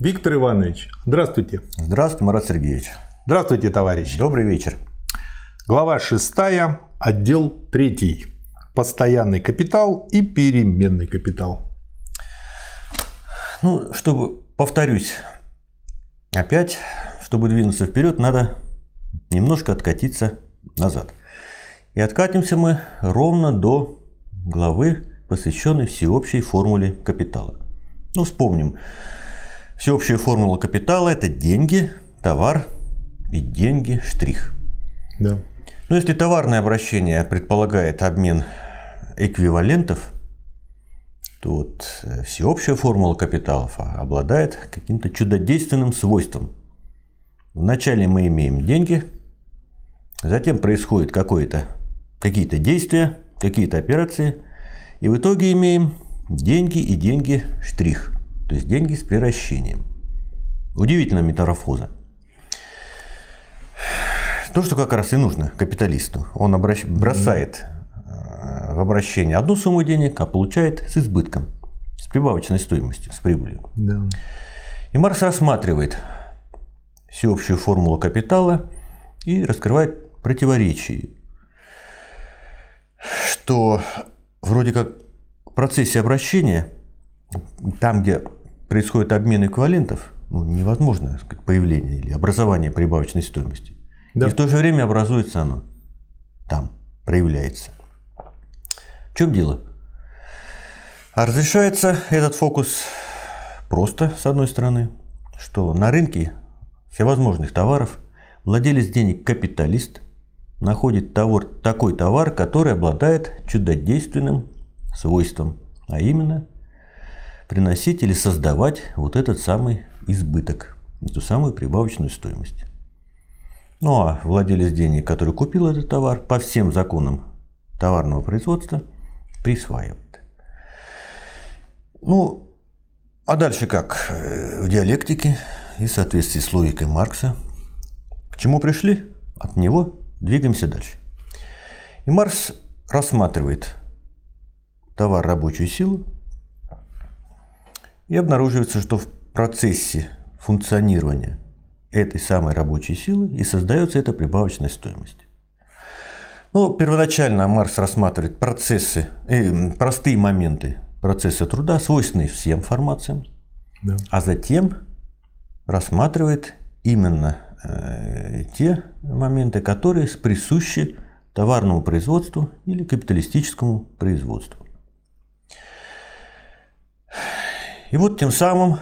Виктор Иванович, здравствуйте. Здравствуйте, Марат Сергеевич. Здравствуйте, товарищ. Добрый вечер. Глава 6, отдел 3. Постоянный капитал и переменный капитал. Ну, чтобы, повторюсь, опять, чтобы двинуться вперед, надо немножко откатиться назад. И откатимся мы ровно до главы, посвященной всеобщей формуле капитала. Ну, вспомним. Всеобщая формула капитала – это деньги, товар и деньги, штрих. Да. Но если товарное обращение предполагает обмен эквивалентов, то вот э, всеобщая формула капиталов обладает каким-то чудодейственным свойством. Вначале мы имеем деньги, затем происходит какое-то, какие-то действия, какие-то операции, и в итоге имеем деньги и деньги штрих, то есть деньги с приращением. Удивительная метафорфоза. То, что как раз и нужно капиталисту. Он обращ... бросает э, в обращение одну сумму денег, а получает с избытком, с прибавочной стоимостью, с прибылью. Да. И Маркс рассматривает всеобщую формулу капитала и раскрывает противоречие, что вроде как в процессе обращения, там, где происходит обмен эквивалентов, ну, невозможно сказать, появление или образование прибавочной стоимости. Да. И в то же время образуется оно там, проявляется. В чем дело? А разрешается этот фокус просто, с одной стороны, что на рынке всевозможных товаров владелец денег капиталист находит товар, такой товар, который обладает чудодейственным свойством, а именно приносить или создавать вот этот самый избыток, эту самую прибавочную стоимость. Ну а владелец денег, который купил этот товар, по всем законам товарного производства присваивает. Ну, а дальше как? В диалектике и в соответствии с логикой Маркса. К чему пришли? От него двигаемся дальше. И Маркс рассматривает товар рабочую силу и обнаруживается, что в процессе функционирования этой самой рабочей силы и создается эта прибавочная стоимость. Ну, первоначально Маркс рассматривает процессы, э, простые моменты процесса труда, свойственные всем формациям, Да. а затем рассматривает именно э, те моменты, которые присущи товарному производству или капиталистическому производству. И вот тем самым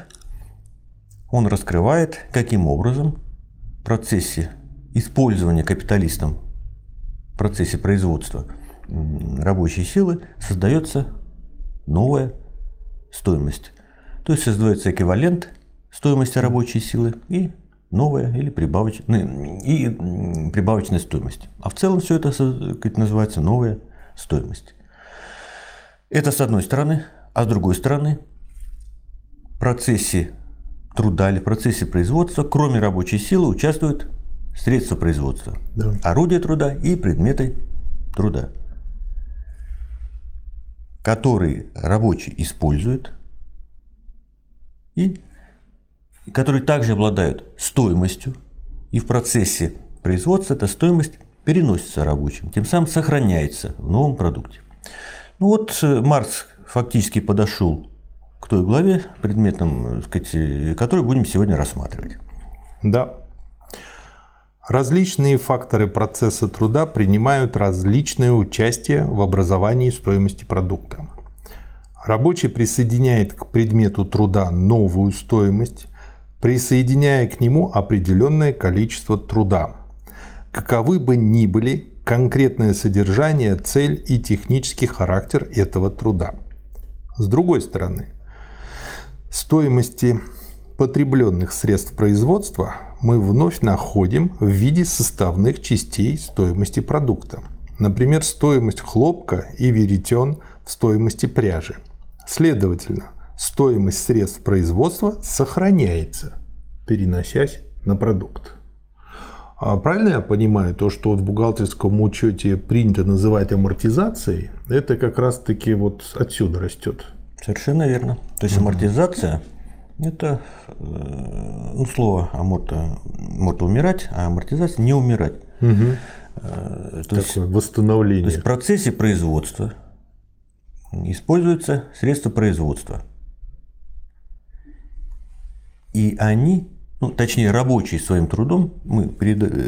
он раскрывает, каким образом в процессе использования капиталистом в процессе производства рабочей силы создается новая стоимость. То есть создается эквивалент стоимости рабочей силы и новая или прибавочная, и м, прибавочная стоимость. А в целом все это называется новая стоимость. Это с одной стороны, а с другой стороны процессе труда или в процессе производства, кроме рабочей силы, участвуют средства производства, Да. орудия труда и предметы труда, которые рабочий использует и которые также обладают стоимостью, и в процессе производства эта стоимость переносится рабочим, тем самым сохраняется в новом продукте. Ну вот э, Маркс фактически подошел к той главе, предметом, э, сказать, э, будем сегодня рассматривать. Да. Различные факторы процесса труда принимают различное участие в образовании стоимости продукта. Рабочий присоединяет к предмету труда новую стоимость, присоединяя к нему определенное количество труда. Каковы бы ни были конкретное содержание, цель и технический характер этого труда. С другой стороны, стоимости потребленных средств производства мы вновь находим в виде составных частей стоимости продукта. Например, стоимость хлопка и веретен в стоимости пряжи. Следовательно, стоимость средств производства сохраняется, переносясь на продукт. А правильно я понимаю, то, что в бухгалтерском учете принято называть амортизацией, это как раз-таки вот отсюда растет. Совершенно верно. То есть амортизация Это э, ну, слово аморта, аморта умирать, а амортизация не умирать. Угу. Э, То есть восстановление. То есть в процессе производства используются средства производства. И они, ну, точнее, рабочие своим трудом, мы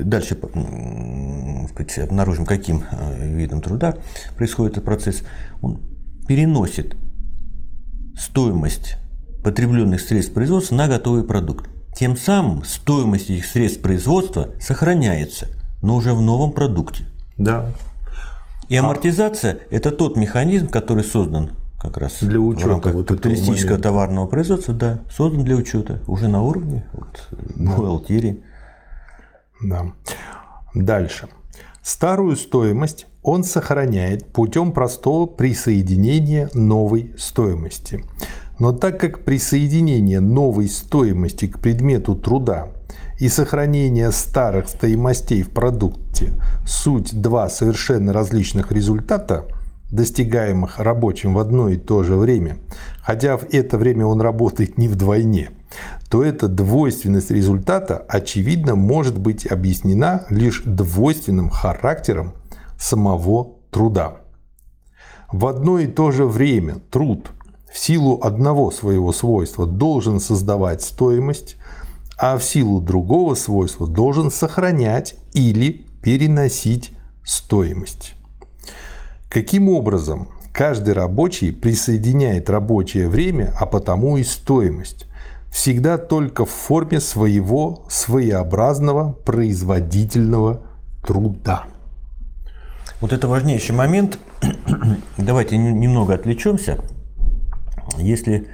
дальше сказать, обнаружим, каким э, видом труда происходит этот процесс, он переносит стоимость потребленных средств производства на готовый продукт. Тем самым стоимость этих средств производства сохраняется, но уже в новом продукте. Да. И амортизация – это тот механизм, который создан как раз для учета в рамках вот капиталистического товарного производства, да, создан для учета уже на уровне вот, да. бухгалтерии. Да. Дальше. Старую стоимость он сохраняет путем простого присоединения новой стоимости. Но так как присоединение новой стоимости к предмету труда и сохранение старых стоимостей в продукте – суть два совершенно различных результата, достигаемых рабочим в одно и то же время, хотя в это время он работает не вдвойне, то эта двойственность результата, очевидно, может быть объяснена лишь двойственным характером самого труда. В одно и то же время труд – в силу одного своего свойства должен создавать стоимость, а в силу другого свойства должен сохранять или переносить стоимость. Каким образом каждый рабочий присоединяет рабочее время, а потому и стоимость? Всегда только в форме своего своеобразного производительного труда. Вот это важнейший момент. Давайте немного отвлечемся если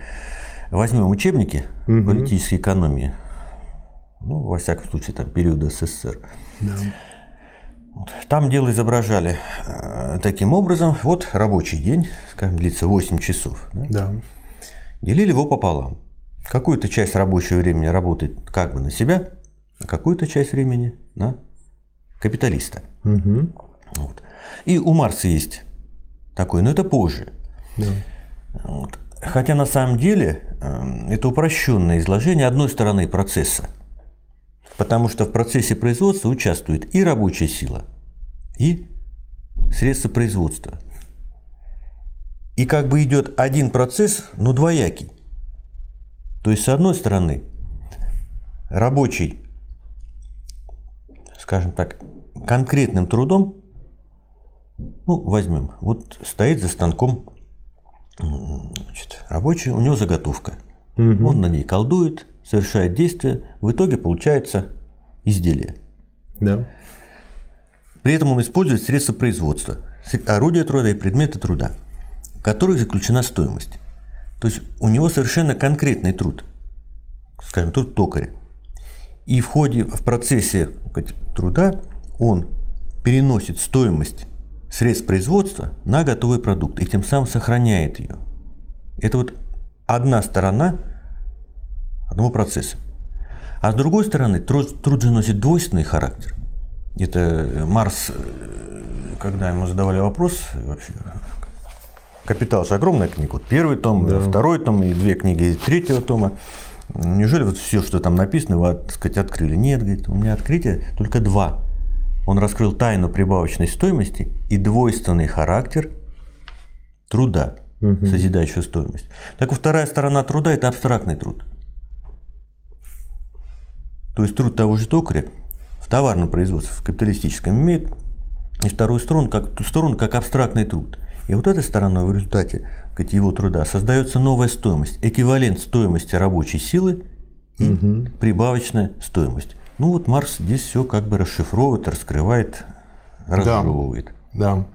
возьмем учебники угу. политической экономии, ну, во всяком случае, там, периода СССР, да. Там дело изображали э, таким образом. Вот рабочий день, скажем, длится 8 часов. Да? да. Делили его пополам. Какую-то часть рабочего времени работает как бы на себя, а какую-то часть времени на капиталиста. Угу. Вот. И у Марса есть такой, но это позже. Да. Вот. Хотя на самом деле эм, это упрощенное изложение одной стороны процесса. Потому что в процессе производства участвует и рабочая сила, и средства производства. И как бы идет один процесс, но двоякий. То есть, с одной стороны, рабочий, скажем так, конкретным трудом, ну, возьмем, вот стоит за станком Значит, рабочий, у него заготовка. Угу. Он на ней колдует, совершает действия, в итоге получается изделие. Да. При этом он использует средства производства, орудия труда и предметы труда, в которых заключена стоимость. То есть у него совершенно конкретный труд, скажем, труд токаря. И в ходе, в процессе труда он переносит стоимость средств производства на готовый продукт и тем самым сохраняет ее. Это вот одна сторона одного процесса. А с другой стороны, труд, труд же носит двойственный характер. Это э, Марс, э, когда ему задавали вопрос, вообще, «Капитал» же огромная книга. Вот первый том, да. второй том и две книги третьего тома. Неужели вот все, что там написано, вы, так сказать, открыли? Нет, говорит, у меня открытие только два он раскрыл тайну прибавочной стоимости и двойственный характер труда, угу. созидающего стоимость. Так вот, вторая сторона труда – это абстрактный труд. То есть труд того же токаря в товарном производстве, в капиталистическом, имеет и вторую сторону как, сторону как абстрактный труд. И вот этой стороной в результате сказать, его труда создается новая стоимость, эквивалент стоимости рабочей силы и угу. прибавочная стоимость. Ну вот Марс здесь все как бы расшифровывает, раскрывает, разжевывает. Да, да.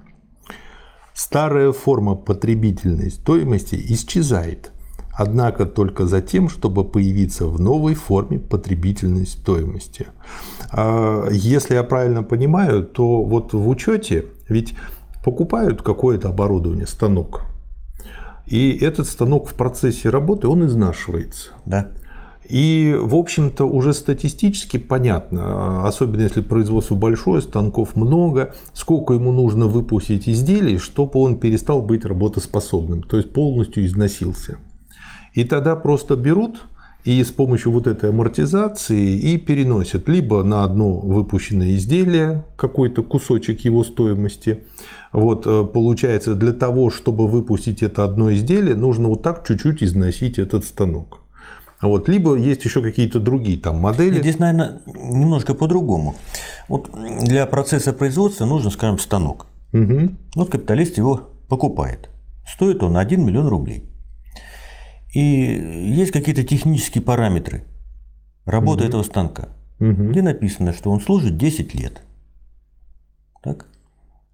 Старая форма потребительной стоимости исчезает, однако только за тем, чтобы появиться в новой форме потребительной стоимости. А, если я правильно понимаю, то вот в учете ведь покупают какое-то оборудование, станок, и этот станок в процессе работы, он изнашивается. Да. И, в общем-то, уже статистически понятно, особенно если производство большое, станков много, сколько ему нужно выпустить изделий, чтобы он перестал быть работоспособным, то есть полностью износился. И тогда просто берут и с помощью вот этой амортизации и переносят либо на одно выпущенное изделие какой-то кусочек его стоимости. Вот э, получается, для того, чтобы выпустить это одно изделие, нужно вот так чуть-чуть износить этот станок. Вот. Либо есть еще какие-то другие там модели. Здесь, наверное, немножко по-другому. Вот для процесса производства нужен, скажем, станок. Угу. Вот капиталист его покупает. Стоит он 1 миллион рублей. И есть какие-то технические параметры работы Мгм. этого станка, Угу. где написано, что он служит 10 лет. Так?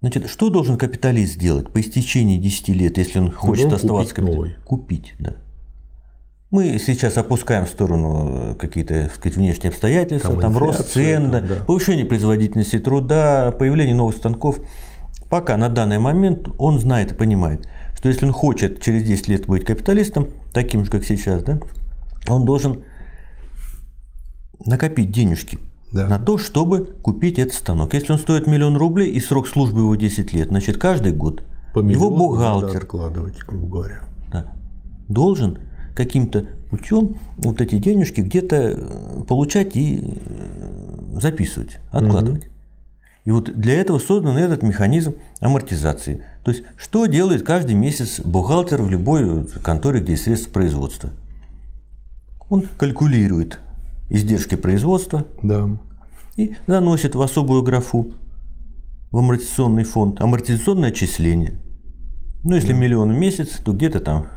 Значит, что должен капиталист сделать по истечении 10 лет, если он хочет Должен оставаться капиталистом? Купить, да. Мы сейчас опускаем в сторону э, какие-то сказать, внешние обстоятельства, Там там, рост цен, да, повышение производительности труда, появление новых станков. Пока на данный момент он знает и понимает, что если он хочет через 10 лет быть капиталистом, таким же, как сейчас, да, он должен накопить денежки Да. на то, чтобы купить этот станок. Если он стоит миллион рублей и срок службы его 10 лет, значит каждый год По его бухгалтер откладывать, грубо говоря. да, должен каким-то путем вот эти денежки где-то э, получать и э, записывать, откладывать. И вот для этого создан этот механизм амортизации. То есть, что делает каждый месяц бухгалтер в любой конторе, где есть средства производства? Он калькулирует издержки производства Да. и заносит в особую графу в амортизационный фонд амортизационное отчисление. Ну, если миллион в месяц, то где-то там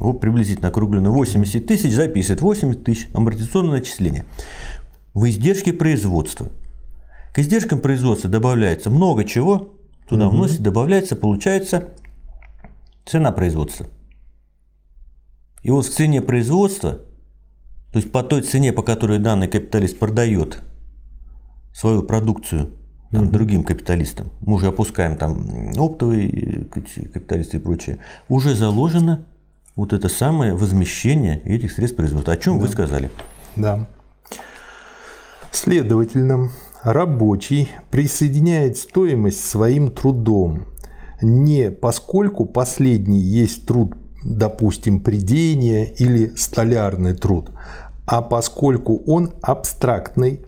вот приблизительно округленно 80 тысяч записывает 80 тысяч амортизационное отчисление. В издержке производства. К издержкам производства добавляется много чего, туда вносит, добавляется, получается цена производства. И вот в цене производства, то есть по той цене, по которой данный капиталист продает свою продукцию там, другим капиталистам, мы уже опускаем там оптовые э, капиталисты и прочее, уже заложено вот это самое возмещение этих средств производства. О чем вы сказали? Да. Следовательно, рабочий присоединяет стоимость своим трудом, не поскольку последний есть труд, допустим, придения или столярный труд, а поскольку он абстрактный,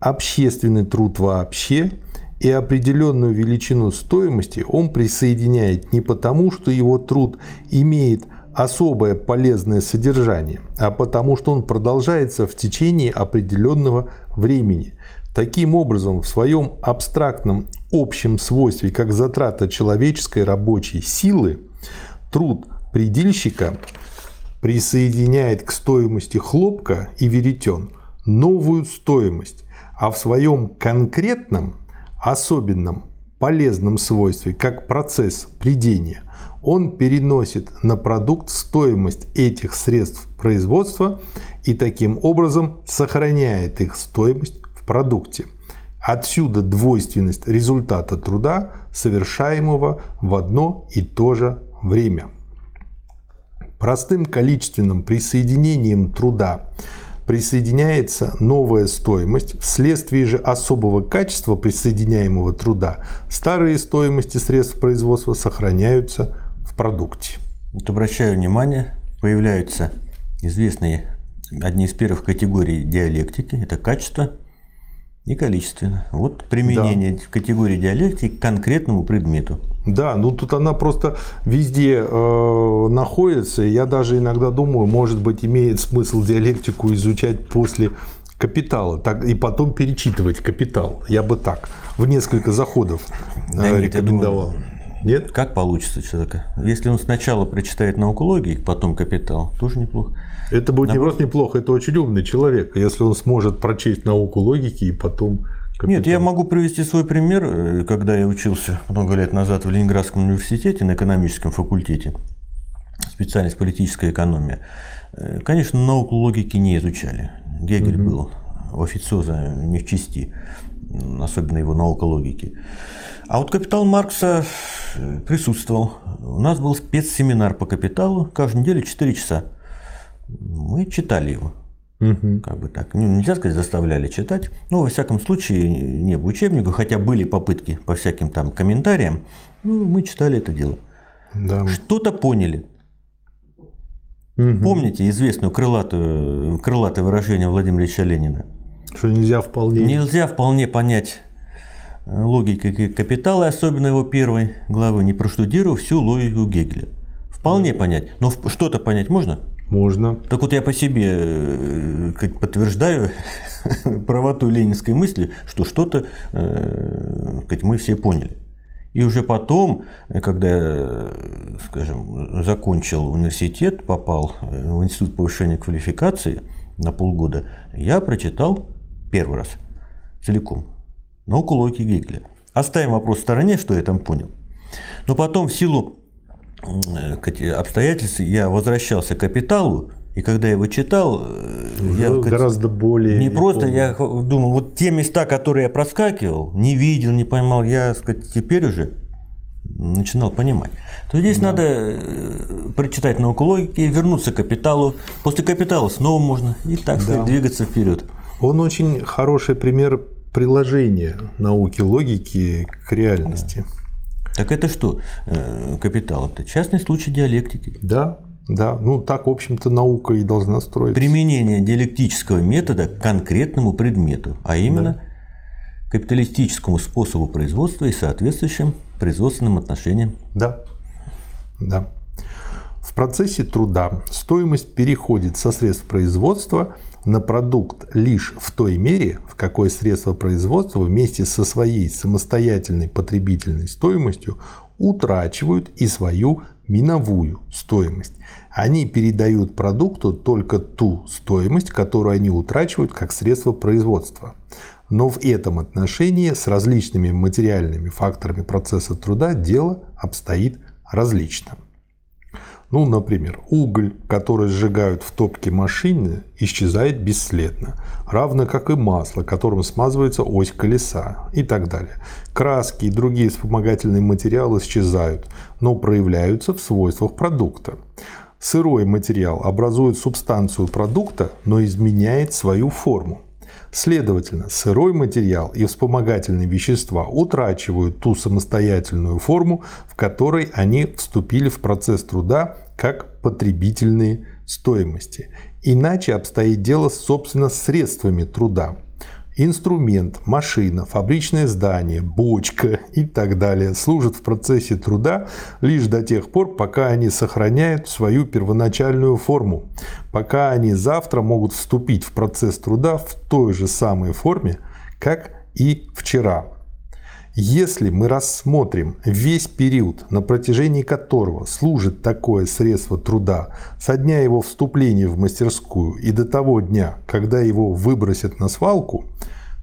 общественный труд вообще, и определенную величину стоимости он присоединяет не потому, что его труд имеет особое полезное содержание, а потому что он продолжается в течение определенного времени. Таким образом, в своем абстрактном общем свойстве, как затрата человеческой рабочей силы, труд предельщика присоединяет к стоимости хлопка и веретен новую стоимость, а в своем конкретном, особенном, полезном свойстве, как процесс придения, он переносит на продукт стоимость этих средств производства и таким образом сохраняет их стоимость в продукте. Отсюда двойственность результата труда, совершаемого в одно и то же время. Простым количественным присоединением труда присоединяется новая стоимость, вследствие же особого качества присоединяемого труда старые стоимости средств производства сохраняются продукте. Вот обращаю внимание, появляются известные одни из первых категорий диалектики. Это качество и количество. Вот применение категории диалектики к конкретному предмету. Да, ну тут она просто везде э, находится. Я даже иногда думаю, может быть, имеет смысл диалектику изучать после капитала, так, и потом перечитывать капитал. Я бы так, в несколько заходов э, Да рекомендовал. Нет? Как получится человека? Если он сначала прочитает науку логики, потом капитал, тоже неплохо. Это будет не просто неплохо, это очень умный человек, если он сможет прочесть науку логики и потом капитал. Нет, я могу привести свой пример. Э, Когда я учился много лет назад в Ленинградском университете на экономическом факультете, специальность политическая экономия, э, конечно, науку логики не изучали. Гегель был у официоза не в чести, особенно его наука логики. А вот капитал Маркса э, присутствовал. У нас был спецсеминар по капиталу, каждую неделю 4 часа. Мы читали его. Мгм. Как бы так. Ну, нельзя сказать, заставляли читать. Но, во всяком случае, не в учебнику, хотя были попытки по всяким там комментариям. Ну, мы читали это дело. Да. Что-то поняли. Угу. Помните известное крылатое, крылатое выражение Владимира Ильича Ленина? Что нельзя вполне... Нельзя вполне понять э, логики капитала, особенно его первой главы, не проштудировав всю логику Гегеля. Вполне понять. Но что-то понять можно? Можно. Так вот я по себе э, подтверждаю правоту ленинской мысли, что что-то э, мы все поняли. И уже потом, когда я, скажем, закончил университет, попал в институт повышения квалификации на полгода, я прочитал первый раз целиком науку логики Гегеля. Оставим вопрос в стороне, что я там понял. Но потом в силу обстоятельств я возвращался к капиталу, и когда я его читал, э, я гораздо более не просто помню. я думал, вот те места, которые я проскакивал, не видел, не поймал, я сказать, теперь уже начинал понимать. То здесь да. надо э, прочитать науку логики, вернуться к капиталу. После капитала снова можно и так сказать, да. двигаться вперед. Он очень хороший пример приложения науки логики к реальности. Так это что, э, капитал? Это частный случай диалектики. Да, да. Ну, так, в общем-то, наука и должна строиться. Применение диалектического метода к конкретному предмету, а именно да. капиталистическому способу производства и соответствующим производственным отношениям. Да, да. В процессе труда стоимость переходит со средств производства – на продукт лишь в той мере, в какой средства производства вместе со своей самостоятельной потребительной стоимостью утрачивают и свою миновую стоимость. Они передают продукту только ту стоимость, которую они утрачивают как средство производства. Но в этом отношении с различными материальными факторами процесса труда дело обстоит различно. Ну, например, уголь, который сжигают в топке машины, исчезает бесследно, равно как и масло, которым смазывается ось колеса и так далее. Краски и другие вспомогательные материалы исчезают, но проявляются в свойствах продукта. Сырой материал образует субстанцию продукта, но изменяет свою форму. Следовательно, сырой материал и вспомогательные вещества утрачивают ту самостоятельную форму, в которой они вступили в процесс труда как потребительные стоимости. Иначе обстоит дело, собственно, средствами труда инструмент, машина, фабричное здание, бочка и так далее служат в процессе труда лишь до тех пор, пока они сохраняют свою первоначальную форму, пока они завтра могут вступить в процесс труда в той же самой форме, как и вчера. Если мы рассмотрим весь период, на протяжении которого служит такое средство труда, со дня его вступления в мастерскую и до того дня, когда его выбросят на свалку,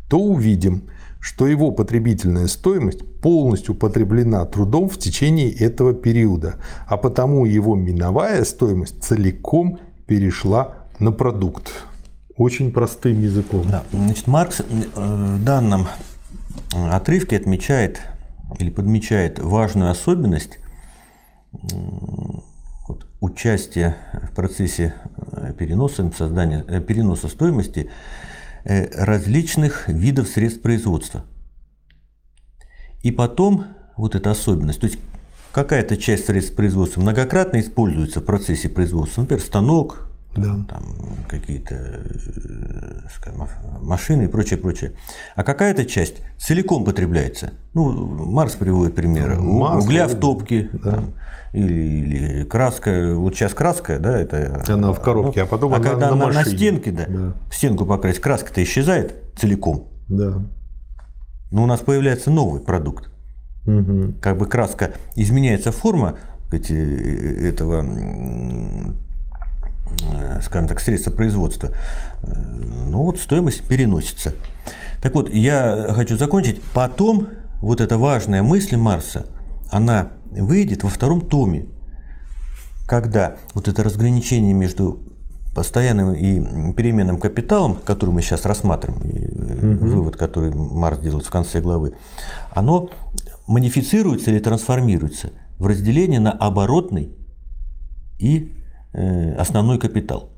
то увидим, что его потребительная стоимость полностью потреблена трудом в течение этого периода, а потому его миновая стоимость целиком перешла на продукт. Очень простым языком. Да. Значит, Маркс в данном отрывке отмечает или подмечает важную особенность участия в процессе э, переноса, создания, э, переноса стоимости э, различных видов средств производства. И потом вот эта особенность, то есть какая-то часть средств производства многократно используется в процессе производства, например, станок, да. там какие-то э, скажем, машины и прочее, прочее. А какая-то часть целиком потребляется. Ну, Марс приводит примеры. Масло, Угля в топке. Да. Там, или, или краска, вот сейчас краска, да, это... Она в коробке, ну, а потом а она когда на, на, на стенке, да, да, стенку покрасить, краска-то исчезает целиком. Да. Но у нас появляется новый продукт. Угу. Как бы краска изменяется форма эти, э, этого Э, скажем так, средства производства, э, ну вот стоимость переносится. Так вот, я хочу закончить. Потом вот эта важная мысль Марса, она выйдет во втором томе, когда вот это разграничение между постоянным и переменным капиталом, который мы сейчас рассматриваем, угу. вывод, который Марс делает в конце главы, оно манифицируется или трансформируется в разделение на оборотный и Э, основной капитал.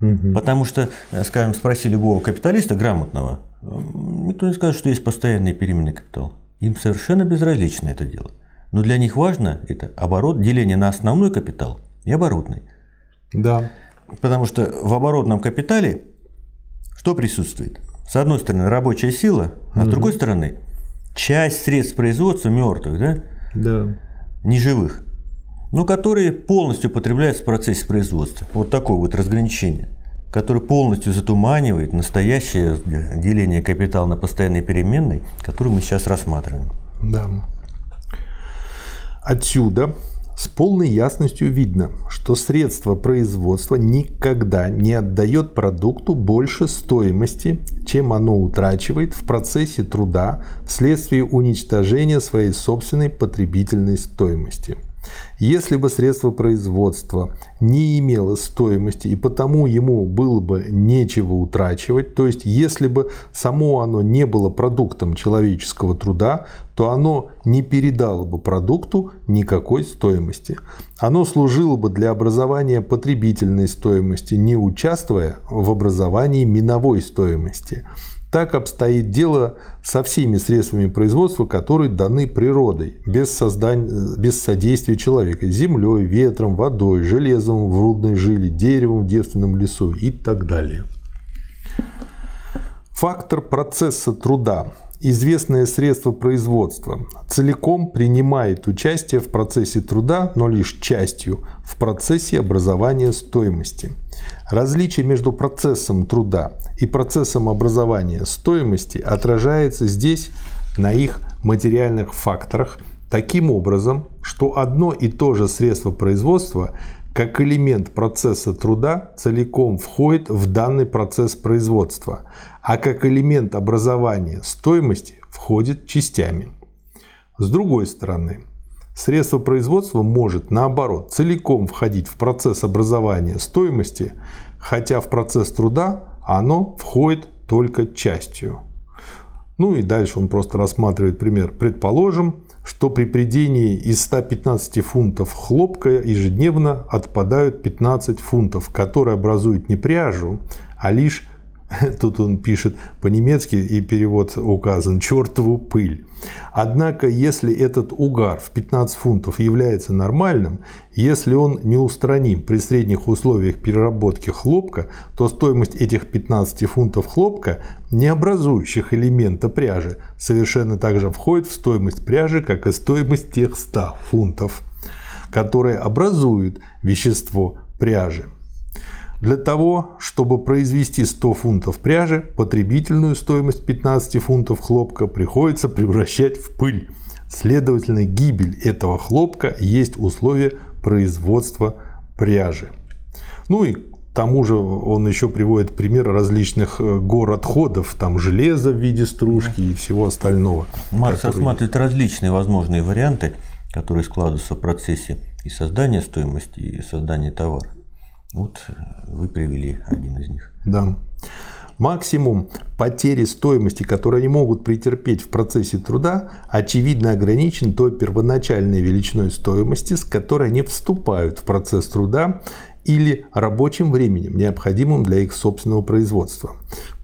Угу. Потому что, э, скажем, спроси любого капиталиста грамотного, никто не скажет, что есть постоянный переменный капитал. Им совершенно безразлично это дело. Но для них важно это оборот, деление на основной капитал и оборотный. Да. Потому что в оборотном капитале что присутствует? С одной стороны рабочая сила, а с другой стороны часть средств производства мертвых, да? Да. неживых, но которые полностью потребляются в процессе производства. Вот такое вот разграничение, которое полностью затуманивает настоящее деление капитала на постоянной переменной, которую мы сейчас рассматриваем. Да. Отсюда с полной ясностью видно, что средство производства никогда не отдает продукту больше стоимости, чем оно утрачивает в процессе труда вследствие уничтожения своей собственной потребительной стоимости – если бы средство производства не имело стоимости и потому ему было бы нечего утрачивать, то есть если бы само оно не было продуктом человеческого труда, то оно не передало бы продукту никакой стоимости. Оно служило бы для образования потребительной стоимости, не участвуя в образовании миновой стоимости. Так обстоит дело со всеми средствами производства, которые даны природой, без, создания, без содействия человека, землей, ветром, водой, железом в рудной жиле, деревом в девственном лесу и так далее. Фактор процесса труда известное средство производства целиком принимает участие в процессе труда, но лишь частью в процессе образования стоимости. Различие между процессом труда и процессом образования стоимости отражается здесь на их материальных факторах таким образом, что одно и то же средство производства как элемент процесса труда целиком входит в данный процесс производства, а как элемент образования стоимости входит частями. С другой стороны, средство производства может, наоборот, целиком входить в процесс образования стоимости, хотя в процесс труда оно входит только частью. Ну и дальше он просто рассматривает пример. Предположим, что при придении из 115 фунтов хлопка ежедневно отпадают 15 фунтов, которые образуют не пряжу, а лишь Тут он пишет по-немецки, и перевод указан, чертову пыль. Однако, если этот угар в 15 фунтов является нормальным, если он неустраним при средних условиях переработки хлопка, то стоимость этих 15 фунтов хлопка, не образующих элемента пряжи, совершенно также входит в стоимость пряжи, как и стоимость тех 100 фунтов, которые образуют вещество пряжи. Для того, чтобы произвести 100 фунтов пряжи, потребительную стоимость 15 фунтов хлопка приходится превращать в пыль. Следовательно, гибель этого хлопка есть условие производства пряжи. Ну и к тому же он еще приводит пример различных э, гор отходов, там железа в виде стружки и всего остального. Марс который... рассматривает различные возможные варианты, которые складываются в процессе и создания стоимости, и создания товара. Вот э, вы привели один из них. Да. Максимум потери стоимости, которые они могут претерпеть в процессе труда, очевидно ограничен той первоначальной величиной стоимости, с которой они вступают в процесс труда или рабочим временем, необходимым для их собственного производства.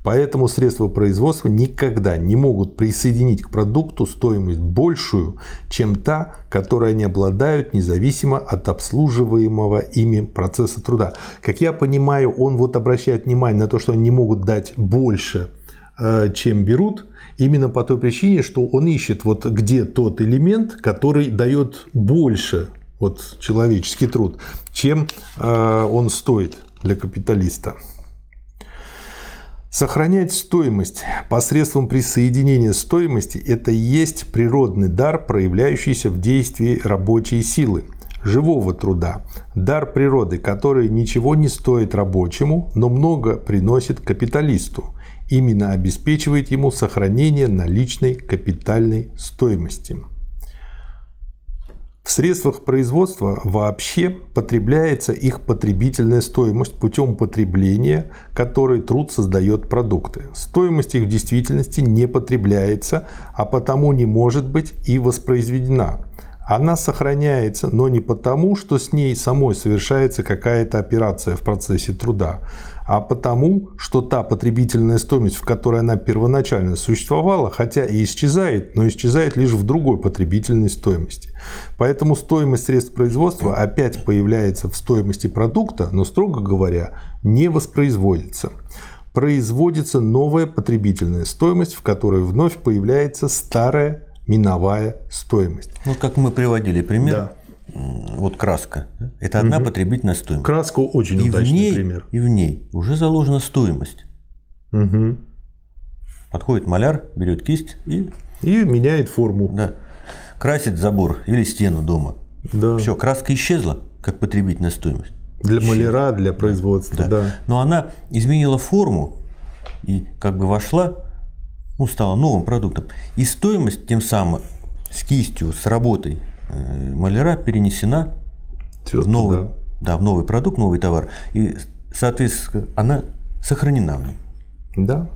Поэтому средства производства никогда не могут присоединить к продукту стоимость большую, чем та, которой они обладают, независимо от обслуживаемого ими процесса труда. Как я понимаю, он вот обращает внимание на то, что они не могут дать больше, э, чем берут, именно по той причине, что он ищет вот где тот элемент, который дает больше вот человеческий труд, чем э, он стоит для капиталиста. Сохранять стоимость посредством присоединения стоимости – это и есть природный дар, проявляющийся в действии рабочей силы, живого труда, дар природы, который ничего не стоит рабочему, но много приносит капиталисту, именно обеспечивает ему сохранение наличной капитальной стоимости. В средствах производства вообще потребляется их потребительная стоимость путем потребления, который труд создает продукты. Стоимость их в действительности не потребляется, а потому не может быть и воспроизведена. Она сохраняется, но не потому, что с ней самой совершается какая-то операция в процессе труда, а потому, что та потребительная стоимость, в которой она первоначально существовала, хотя и исчезает, но исчезает лишь в другой потребительной стоимости. Поэтому стоимость средств производства опять появляется в стоимости продукта, но, строго говоря, не воспроизводится производится новая потребительная стоимость, в которой вновь появляется старая миновая стоимость. Ну, как мы приводили пример, да. Вот краска. Это одна угу. потребительная стоимость. Краска очень и удачный в ней, пример. И в ней уже заложена стоимость. Угу. Подходит маляр, берет кисть и... И меняет форму. Да. Красит забор или стену дома. Да. Все, краска исчезла, как потребительная стоимость. Для маляра, для производства, да. да. Но она изменила форму и как бы вошла, ну, стала новым продуктом. И стоимость тем самым с кистью, с работой маляра перенесена Тетка, в новый, да. Да, в новый продукт, новый товар. И, соответственно, она сохранена в нем. Да.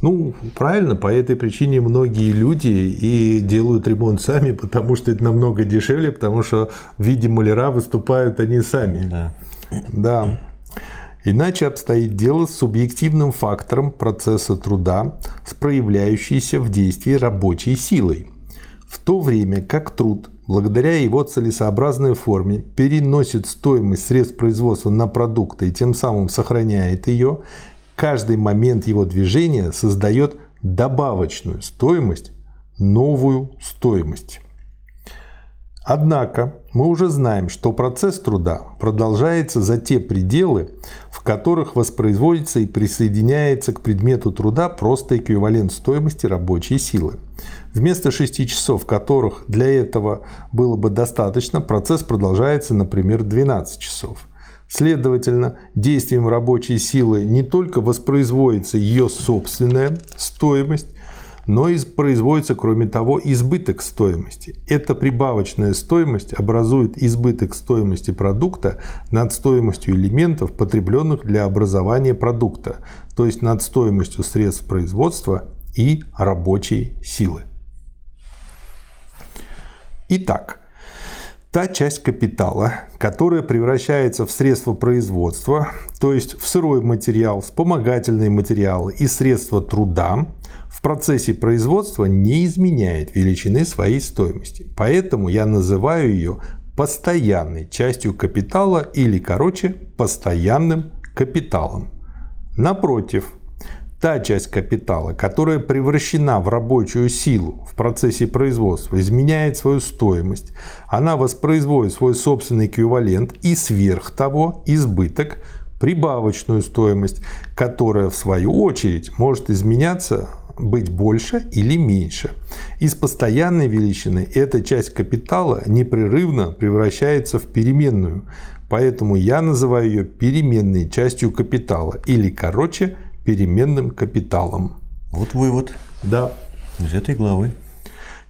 Ну, правильно, по этой причине многие люди и делают ремонт сами, потому что это намного дешевле, потому что в виде маляра выступают они сами. Да. Да. Иначе обстоит дело с субъективным фактором процесса труда, с проявляющейся в действии рабочей силой. В то время как труд, благодаря его целесообразной форме, переносит стоимость средств производства на продукты и тем самым сохраняет ее, каждый момент его движения создает добавочную стоимость, новую стоимость. Однако мы уже знаем, что процесс труда продолжается за те пределы, в которых воспроизводится и присоединяется к предмету труда просто эквивалент стоимости рабочей силы. Вместо 6 часов, которых для этого было бы достаточно, процесс продолжается, например, 12 часов. Следовательно, действием рабочей силы не только воспроизводится ее собственная стоимость, но и производится, кроме того, избыток стоимости. Эта прибавочная стоимость образует избыток стоимости продукта над стоимостью элементов, потребленных для образования продукта, то есть над стоимостью средств производства и рабочей силы. Итак, та часть капитала, которая превращается в средства производства, то есть в сырой материал, вспомогательные материалы и средства труда, в процессе производства не изменяет величины своей стоимости. Поэтому я называю ее постоянной частью капитала или, короче, постоянным капиталом. Напротив, та часть капитала, которая превращена в рабочую силу в процессе производства, изменяет свою стоимость, она воспроизводит свой собственный эквивалент и сверх того избыток, прибавочную стоимость, которая в свою очередь может изменяться быть больше или меньше. Из постоянной величины эта часть капитала непрерывно превращается в переменную, поэтому я называю ее переменной частью капитала или, короче, переменным капиталом. Вот вывод. Да. Из этой главы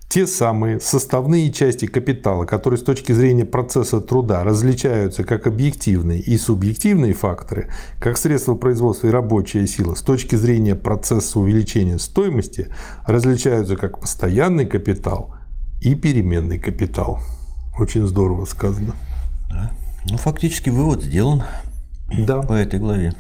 те самые составные части капитала, которые с точки зрения процесса труда различаются как объективные и субъективные факторы, как средства производства и рабочая сила, с точки зрения процесса увеличения стоимости различаются как постоянный капитал и переменный капитал. Очень здорово сказано. Да. Ну, фактически вывод сделан да. по этой главе.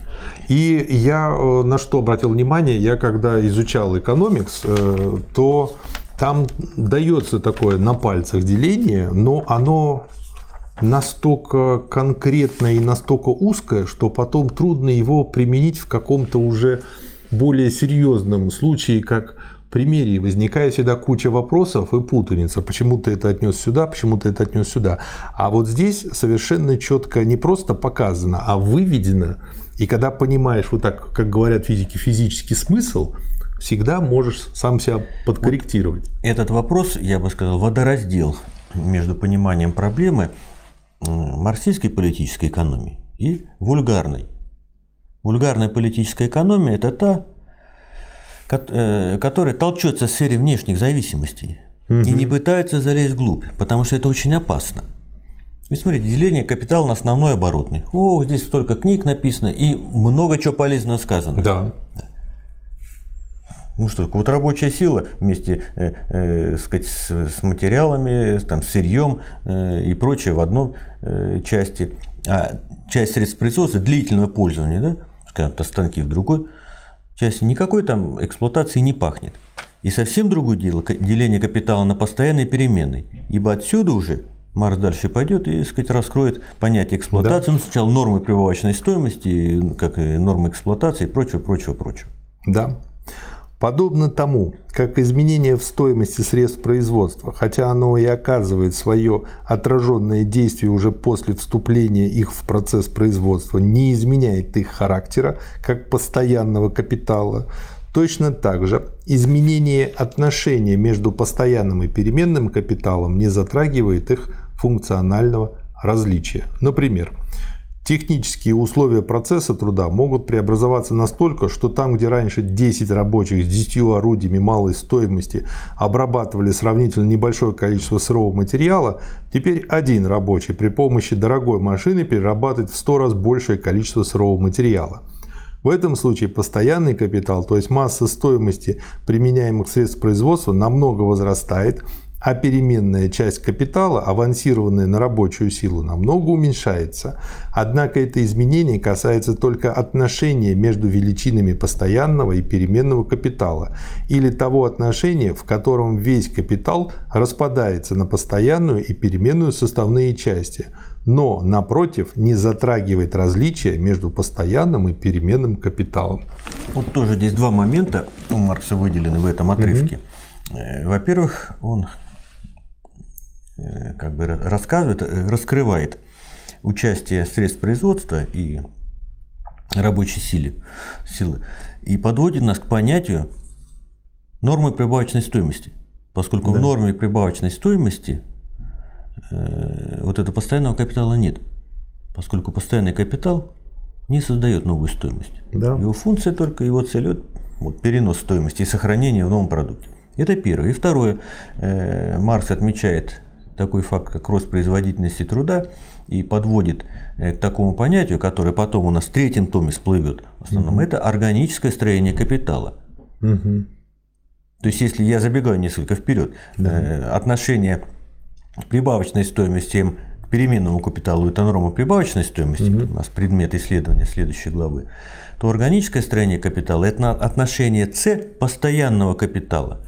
И я э, на что обратил внимание, я когда изучал экономикс, э, то там дается такое на пальцах деление, но оно настолько конкретное и настолько узкое, что потом трудно его применить в каком-то уже более серьезном случае, как примере возникает всегда куча вопросов и путаница. Почему ты это отнес сюда, почему ты это отнес сюда. А вот здесь совершенно четко не просто показано, а выведено. И когда понимаешь вот так, как говорят физики, физический смысл – всегда можешь сам себя подкорректировать. Вот этот вопрос, я бы сказал, водораздел между пониманием проблемы марксистской политической экономии и вульгарной. Вульгарная политическая экономия – это та, э, которая толчется в сфере внешних зависимостей угу. и не пытается залезть вглубь, потому что это очень опасно. И смотрите, деление капитала на основной оборотный. О, здесь столько книг написано и много чего полезного сказано. Да. Ну что, вот рабочая сила вместе э, э, сказать, с, с материалами, там, с сырьем э, и прочее в одной э, части. А часть средств производства длительного пользования, да, скажем, то станки в другой части, никакой там эксплуатации не пахнет. И совсем другое дело деление капитала на постоянный переменный. Ибо отсюда уже Марс дальше пойдет и, так сказать, раскроет понятие эксплуатации. Да. Ну, сначала нормы прибавочной стоимости, как и нормы эксплуатации и прочего, прочего, прочего. Да. Подобно тому, как изменение в стоимости средств производства, хотя оно и оказывает свое отраженное действие уже после вступления их в процесс производства, не изменяет их характера как постоянного капитала, точно так же изменение отношения между постоянным и переменным капиталом не затрагивает их функционального различия. Например, Технические условия процесса труда могут преобразоваться настолько, что там, где раньше 10 рабочих с 10 орудиями малой стоимости обрабатывали сравнительно небольшое количество сырого материала, теперь один рабочий при помощи дорогой машины перерабатывает в 100 раз большее количество сырого материала. В этом случае постоянный капитал, то есть масса стоимости применяемых средств производства, намного возрастает, а переменная часть капитала, авансированная на рабочую силу, намного уменьшается. Однако это изменение касается только отношения между величинами постоянного и переменного капитала, или того отношения, в котором весь капитал распадается на постоянную и переменную составные части, но, напротив, не затрагивает различия между постоянным и переменным капиталом. Вот тоже здесь два момента у Маркса выделены в этом отрывке. Угу. Во-первых, он как бы рассказывает, э, раскрывает участие средств производства и рабочей силы, силы и подводит нас к понятию нормы прибавочной стоимости. Поскольку да. в норме прибавочной стоимости э, вот этого постоянного капитала нет. Поскольку постоянный капитал не создает новую стоимость. Да. Его функция только, его цель вот, перенос стоимости и сохранение в новом продукте. Это первое. И второе. Э, Маркс отмечает такой факт, как рост производительности труда, и подводит э, к такому понятию, которое потом у нас в третьем томе всплывет, в основном, угу. это органическое строение капитала. Угу. То есть, если я забегаю несколько вперед, да. э, отношение прибавочной стоимости к переменному капиталу это норма прибавочной стоимости, угу. у нас предмет исследования следующей главы, то органическое строение капитала это отношение С постоянного капитала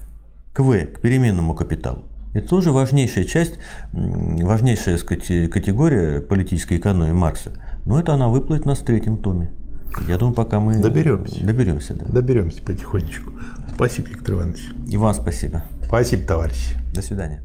к В, к переменному капиталу. Это тоже важнейшая часть, важнейшая сказать, категория политической экономии Маркса. Но это она выплывет на третьем томе. Я думаю, пока мы доберемся. Доберемся, да. Доберемся потихонечку. Спасибо, Виктор Иванович. И вам спасибо. Спасибо, товарищи. До свидания.